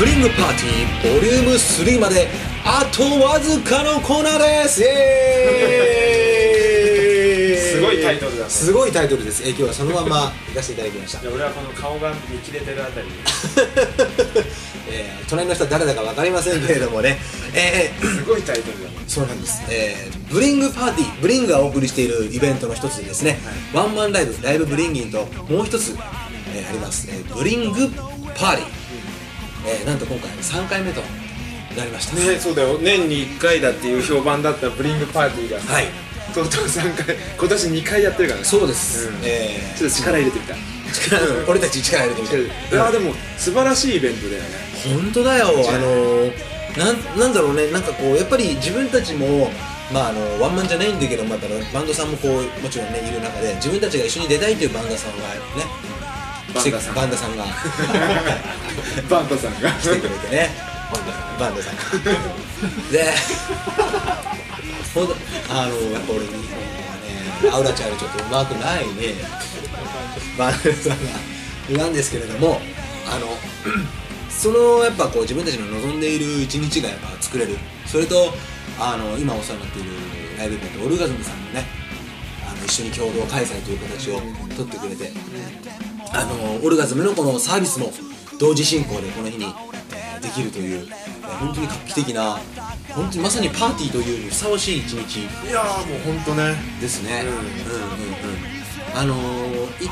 ブリングパーティーボリューム3まであとわずかのコーナーです。イエーイ。すごいタイトルだ。ねすごいタイトルです、えー今日はそのまま行かせていただきました。俺はこの顔が見切れてるあたり えー隣の人は誰だか分かりませんけれどもね、えーすごいタイトルだね。そうなんです、えーブリングパーティーブリングがお送りしているイベントの一つでですね、ワンマンライブライブブリンギンともう一つ、えーあります、えーブリングパーティー、えーなんと今回3回目となりました。ねそうだよ。年に1回だっていう評判だったブリングパーティーが。さはい。とうとう3回今年2回やってるからね。そうです、うん。えー。ちょっと力入れてみた。力俺たち力入れてみた。いいやでも素晴らしいイベントだよね。本当だよ。あ。のーなんなんだろうね。なんかこうやっぱり自分たちもまああのワンマンじゃないんだけどまたバンドさんもこうもちろんねいる中で自分たちが一緒に出たいというバンドさんがねバンダさん。バンダさんが。バンダさんが。来てくれてね。バンダさん。がでほんとあのやっぱ俺日本はねアウラちゃんよりちょっとうまくないね。バンダさんがなんですけれどもあのそのやっぱこう自分たちの望んでいる一日がやっぱ作れる。それとあの今お世話になっているライブイベントオルガズムさんもねあの一緒に共同開催という形を取ってくれてあのオルガズムのこのサービスも同時進行でこの日に、えーできるという、えー本当に画期的な本当にまさにパーティーというにふさわしい一日。いやーもう本当ね。ですね、うん。うんうんうん。あのー、1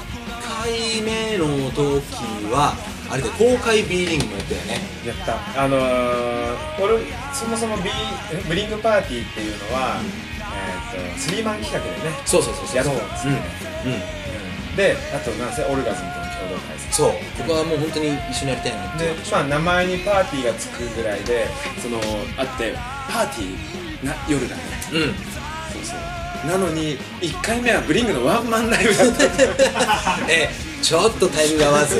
回目の時はあれで公開ビーリングもやったよね。やった。あのー、俺そもそもビーブリングパーティーっていうのは、えー、とスリーマン企画でね。そうそうそうそう。やったんですよね、うん、うん、うんであとなんせオルガズムとの共同開催。そう。ここはもう本当に一緒にやりたいなってでまあ名前にパーティーがつくぐらいでそのあってパーティーな夜だね。うん。そうそう。なのに1回目はブリングのワンマンライブだった。えちょっとタイミング合わず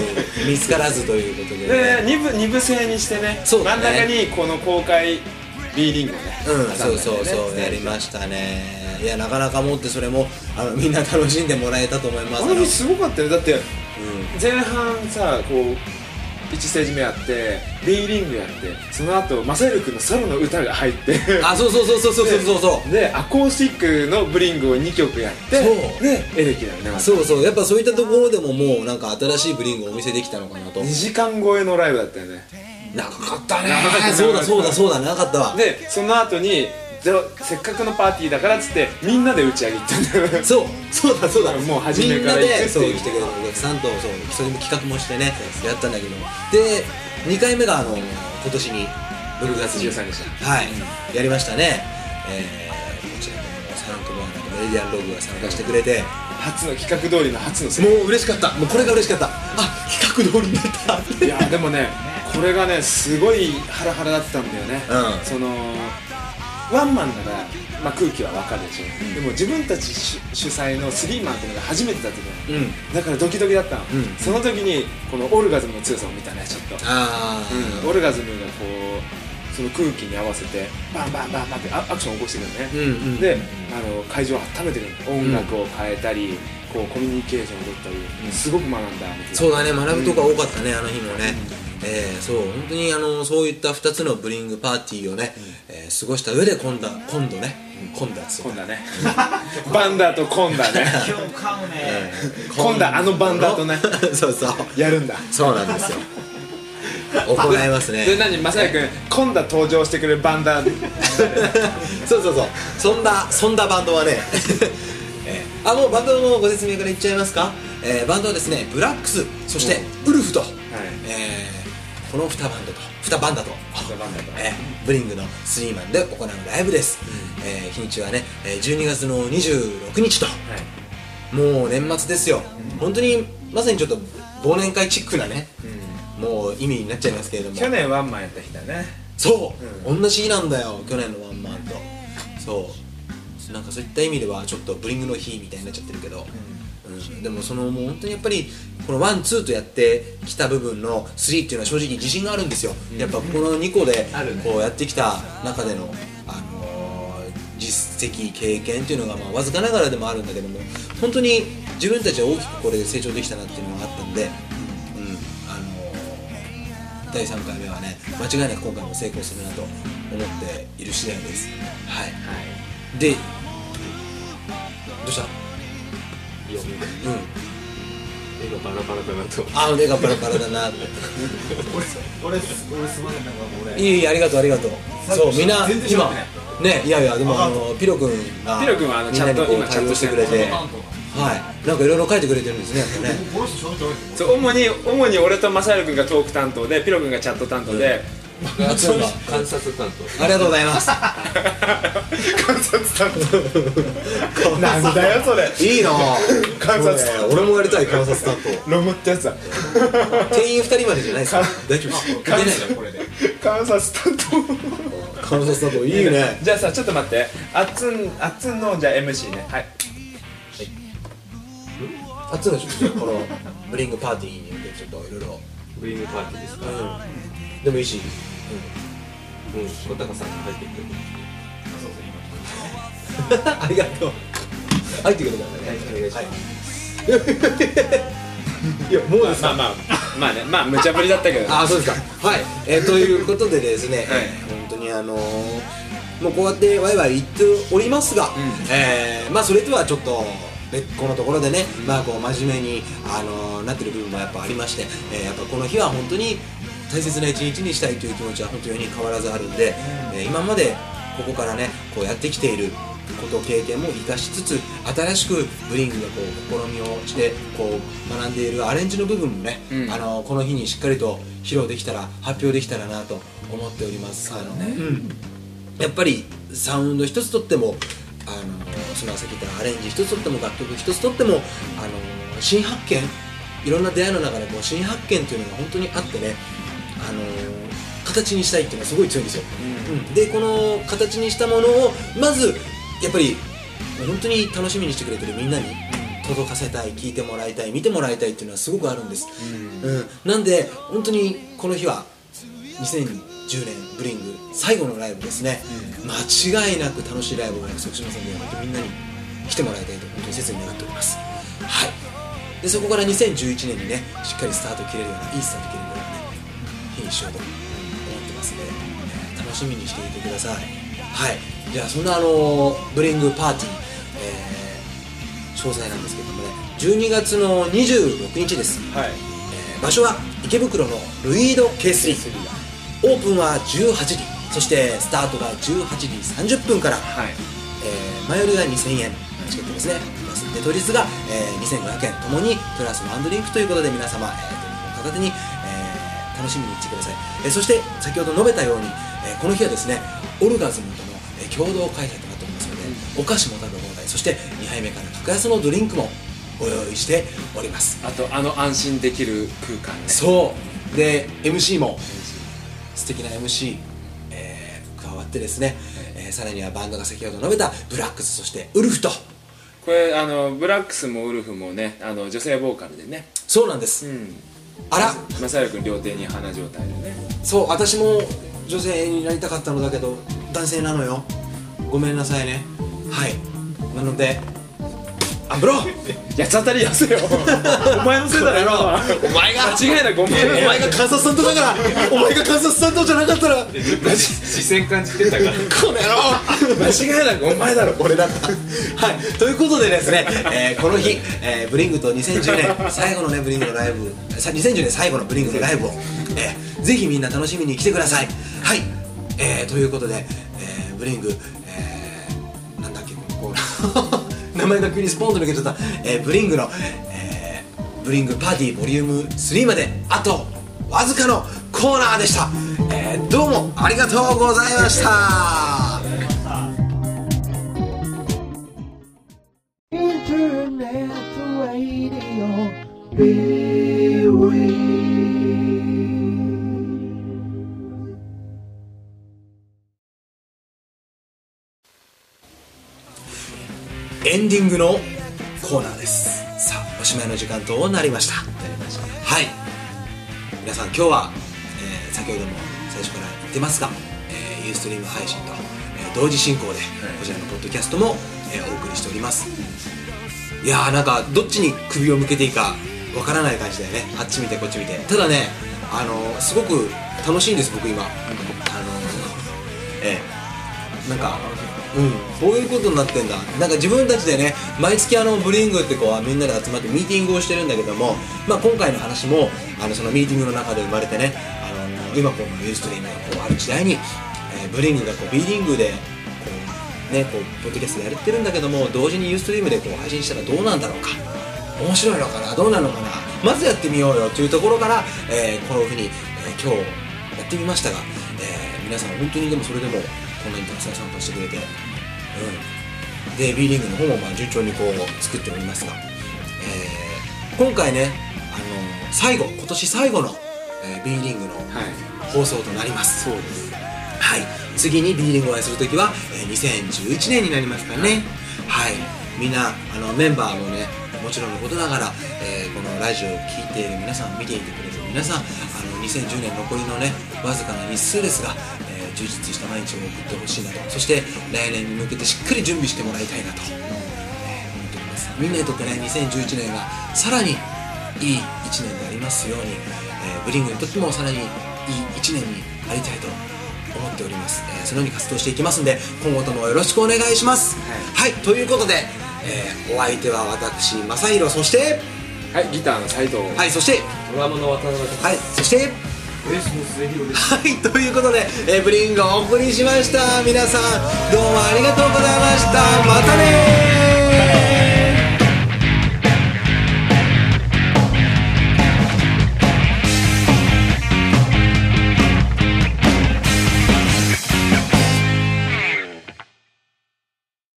見つからずということで、で2部二部制にしてねそうだね。真ん中にこの公開 B リングをねうん、そうそうそうやりましたねいやなかなかもってそれもあのみんな楽しんでもらえたと思います。あの日すごかったよ。だって、うん、前半さこう1ステージ目やって B リングやってその後マサル君のソロの歌が入って。あそうそうそうそうそうそうそう。でアコースティックのブリングを2曲やってそう。でエレキだよねそうそう。やっぱそういったところでももうなんか新しいブリングをお見せできたのかなと。2時間超えのライブだったよね。長かったね。長そうだそうだそうだ。長かったわ。でその後にじゃあせっかくのパーティーだからっつってみんなで打ち上げ行ったんだよそうそうだそうだ。もう初めから行くっていう。みんなでそう来てくれたお客さんとそうそれも企画もしてねやったんだけど。で2回目があの今年に6月に13日。はい、やりましたね。えー、こちらもサイレントボーナーとメディアンログが参加してくれて。初の企画通りの初のセもう嬉しかった。もうこれが嬉しかった。あ企画通りになった。いやでもねこれがねすごいハラハラだったんだよね、うん。そのワンマンなら、まあ、空気はわかるでしょ、でも自分たち主主催のスリーマンっていうのが初めてだったじゃん。うん。だからドキドキだったの、うん。その時にこのオルガズムの強さを見たねちょっと、ああ、うん。オルガズムがこうその空気に合わせてバンバンバンバンってアアクションを起こしてくるのね、うんうんであの会場を温めてくるの。音楽を変えたり、こうコミュニケーションを取ったり、すごく学んだそうだね。学ぶとこ多かったね、あの日もね、えーそう本当にあのそういった2つのブリングパーティーをね、えー過ごした上で今度今度ね、今度はそう。今度はね。バンダーと今度はね。今日買うね今度はあのバンダーとね。そうそう。やるんだ。そうなんですよ。行いますね。で何まさやくん今度は登場してくれるバンダー。そうそうそう。そんなそんなバンドはね、えー。あもうバンドのご説明からいっちゃいますか、えーバンドはですねブラックスそしてウルフと、えーこの2バンドと2バンダと。バンダーと。えーブリングのスリーマンで行うライブです、えー日にちはねえー12月の26日と。もう年末ですよ、本当にまさにちょっと忘年会チックなね、もう意味になっちゃいますけれども。去年ワンマンやった日だね。そう、同じ日なんだよ去年のワンマンと。そう。なんかそういった意味ではちょっとブリングの日みたいになっちゃってるけど、うんでもそのもう本当にやっぱりこのワンツーとやってきた部分のスリーっていうのは正直自信があるんですよ、やっぱこの2個でこうやってきた中での、あのー実績経験っていうのがまあわずかながらでもあるんだけども本当に自分たちは大きくこれで成長できたなっていうのがあったんで、うんあのー第3回目はね間違いなく今回も成功するなと思っている次第です。はい。でどうした？いやうん。絵がバラバラだなとあ腕がバラバラだな。って 俺俺俺すいませんなんか俺。いえいえありがとうありがとう。そうみんな全然今ねいやいやでもあのピロ君がピロ君はあのみんなにこうチャット今チャットして対応してくれて。担はい。なんかいろいろ書いてくれてるんですねやっぱね。そう主に主に俺とマサヤル君がトーク担当でピロ君がチャット担当で、観察担当ありがとうございます。観察担当。なんだよそれ。いいな。観察。そうね俺もやりたい観察担ロムってやつだ。当店員2人までじゃないですか。大丈夫。ですいけないこれで。観察担観察担当いいね。当じゃあさちょっと待って。あっつんあっつんのじゃあ MC ね。はい。あっつのちょっとこのブリングパーティーに向けてちょっといろいろブリングパーティーですかうん。でもいいし。うん。小高さんが入ってきてそうそう今うんありがとう。入ってくるからね。お願いします。い。やもうですか？まあまあまあね。まあ無茶ぶりだったけど。あそうですか。はい、えーということでですね、はい。本当にあのーもうこうやってワイワイ言っておりますが、えーまあそれとはちょっと別個のところでね、まあこう真面目に、あのーなってる部分もやっぱありまして、えーやっぱこの日は本当に大切な一日にしたいという気持ちは本当に変わらずあるんで、えー今までここからねこうやってきていること経験も生かしつつ新しくブリングがこう試みをしてこう学んでいるアレンジの部分もね、うん。あのこの日にしっかりと披露できたら発表できたらなと思っております。あのね、うん。やっぱりサウンド一つとってもあのそのさっき言ったアレンジ一つとっても楽曲一つとってもあの新発見いろんな出会いの中でこう新発見っていうのが本当にあってねあの形にしたいっていうのはすごい強いんですよ、うん。でこの形にしたものをまずやっぱり本当に楽しみにしてくれてるみんなに届かせたい聞いてもらいたい見てもらいたいっていうのはすごくあるんです、うん。なんで本当にこの日は2010年ブリング最後のライブですね、間違いなく楽しいライブを約束しますので本当みんなに来てもらいたいと本当に切に願っております。はい。でそこから2011年にねしっかりスタート切れるようないいスタート切れるようなね日にしようと思ってますので、えー楽しみにしていてください。はい。じゃあそんなあのブリングパーティー、えー詳細なんですけどもね。12月の26日です。はい。えー場所は池袋のルイード K3 オープンは18時そしてスタートが18時30分から、はい。えー前売りが2000円チケットですね。で当日が、えー2500円ともにプラスワンドリンクということで皆様、えー、片手に、えー楽しみに来てください、えーそして先ほど述べたように、えーこの日はですねオルガズムとの、えー共同開催となっておりますので、お菓子も食べ放題そして2杯目から格安のドリンクもご用意しております。あとあの安心できる空間ね。そう。で MC も素敵な MC、えー加わってですね、えーさらにはバンドが先ほど述べたブラックスそしてウルフと。これあのブラックスもウルフもねあの女性ボーカルでね。そうなんです、うん。あら。マサヤル君両手に花状態でね。そう私も女性になりたかったのだけど男性なのよ。ごめんなさいね。はい。なのでアンブロ八つ当たりやせよ。お前のせいだろ。お前が。間違いなくお前お前が観察担当だから。お前が観察担当じゃなかったら。こ視線感じてたから。の野郎。間違いなくお前だろ。俺だった。はい。ということでですね、えーこの日、えーブリングと2010年最後のねブリングのライブさ2010年最後のブリングのライブを、えーぜひみんな楽しみに来てください。はい、えーということで、えーブリング、えーなんだっけこ前が急にスポンと抜けちゃった、えーブリングの、えーブリングパーティーボリューム3まであとわずかのコーナーでした、えーどうもありがとうございました。ングのコーナーです。さあおしまいの時間となりました。はい。皆さん今日は、えー先ほども最初から言ってますが、えーユーストリーム配信と、えー同時進行でこちらのポッドキャストも、えーお送りしております。いやーなんかどっちに首を向けていいかわからない感じだよね。あっち見てこっち見て。ただねあのすごく楽しいんです僕今、あのええなんかうんこういうことになってんだ。なんか自分たちでね毎月あのブリングってこうみんなで集まってミーティングをしてるんだけども、まあ、今回の話もあのそのミーティングの中で生まれてねあの今このユーストリームがこうある時代に、えーブリングがこう B リングでこうねこうポッドキャストやってるんだけども同時にユーストリームでこう配信したらどうなんだろうか。面白いのかなどうなのかな。まずやってみようよというところから、えーこういうふうに、えー今日やってみましたが、えー皆さん本当にでもそれでもこんなにたくさん参加してくれて、うん、で B リーグの方もまあ順調にこう作っておりますが、えー今回ねあの最後今年最後の、えー B リーグのはい。放送となります。そうです。はい、次に B リングをお会いするときは、えー2011年になりますからね。はい。みんなあのメンバーもねもちろんのことながら、えーこのラジオを聴いている皆さん見ていてくれる皆さんあの2010年残りのねわずかな日数ですが、えー充実した毎日を送ってほしいなと。そして来年に向けてしっかり準備してもらいたいなと、えー思っております。みんなにとってね2011年がさらにいい1年でありますように、えーブリングにとってもさらにいい1年になりたいと思っております、えーそのように活動していきますんで今後ともよろしくお願いします。はい、ということで、えーお相手は私正弘そしてはいギターの斉藤。はいそしてドラムの渡辺とはいそしてはいということで、えーブリングをお送りしました。皆さんどうもありがとうございました。またね